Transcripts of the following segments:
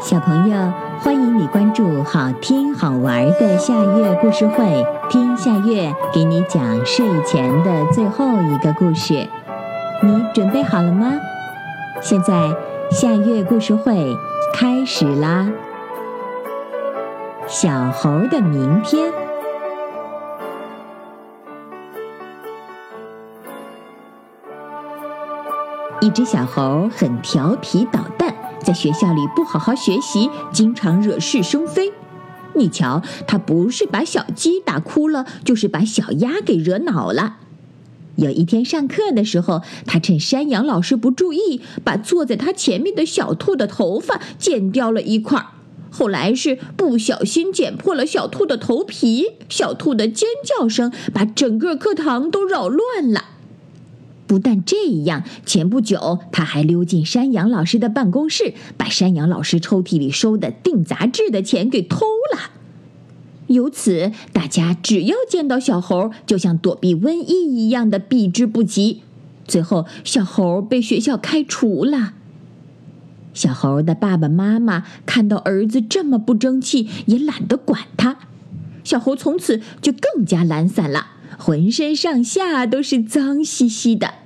小朋友，欢迎你关注好听好玩的夏月故事会，听夏月给你讲睡前的最后一个故事。你准备好了吗？现在夏月故事会开始啦！小猴的明天。一只小猴很调皮捣蛋，在学校里不好好学习，经常惹是生非。你瞧，他不是把小鸡打哭了，就是把小鸭给惹恼了。有一天上课的时候，他趁山羊老师不注意，把坐在他前面的小兔的头发剪掉了一块儿。后来是不小心剪破了小兔的头皮，小兔的尖叫声把整个课堂都扰乱了。不但这样，前不久他还溜进山羊老师的办公室，把山羊老师抽屉里收的订杂志的钱给偷了。由此，大家只要见到小猴，就像躲避瘟疫一样的避之不及。最后，小猴被学校开除了。小猴的爸爸妈妈看到儿子这么不争气，也懒得管他。小猴从此就更加懒散了，浑身上下都是脏兮兮的。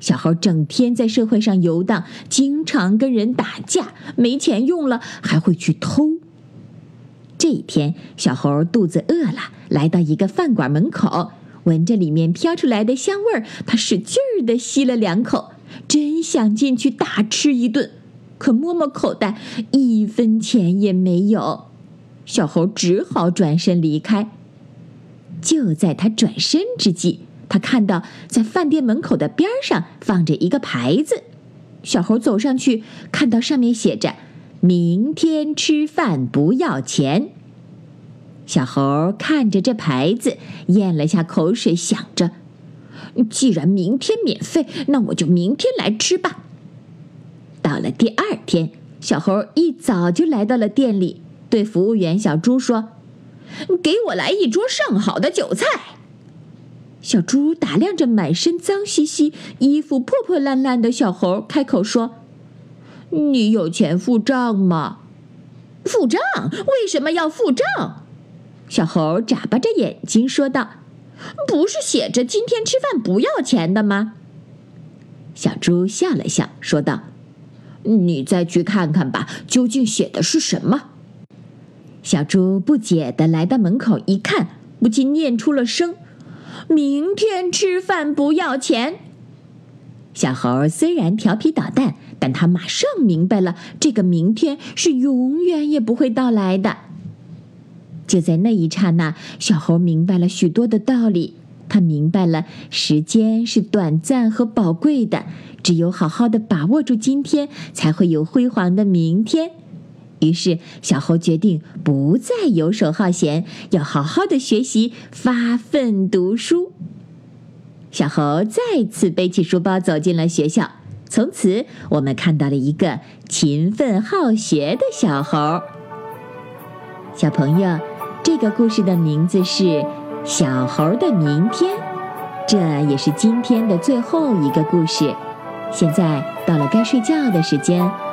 小猴整天在社会上游荡，经常跟人打架，没钱用了还会去偷。这一天，小猴肚子饿了，来到一个饭馆门口，闻着里面飘出来的香味儿，他使劲儿地吸了两口，真想进去大吃一顿，可摸摸口袋，一分钱也没有。小猴只好转身离开。就在他转身之际，他看到在饭店门口的边上放着一个牌子，小猴走上去，看到上面写着“明天吃饭不要钱”。小猴看着这牌子，咽了下口水，想着：“既然明天免费，那我就明天来吃吧。”到了第二天，小猴一早就来到了店里，对服务员小猪说：“给我来一桌上好的酒菜。”小猪打量着满身脏兮兮、衣服破破烂烂的小猴，开口说：“你有钱付账吗？”“付账？为什么要付账？”小猴眨巴着眼睛说道：“不是写着今天吃饭不要钱的吗？”小猪笑了笑，说道：“你再去看看吧，究竟写的是什么？”小猪不解地来到门口一看，不禁念出了声。明天吃饭不要钱。小猴虽然调皮捣蛋，但他马上明白了，这个明天是永远也不会到来的。就在那一刹那，小猴明白了许多的道理。他明白了，时间是短暂和宝贵的，只有好好的把握住今天，才会有辉煌的明天。于是，小猴决定不再游手好闲，要好好的学习，发奋读书。小猴再次背起书包走进了学校。从此，我们看到了一个勤奋好学的小猴。小朋友，这个故事的名字是《小猴的明天》，这也是今天的最后一个故事。现在到了该睡觉的时间。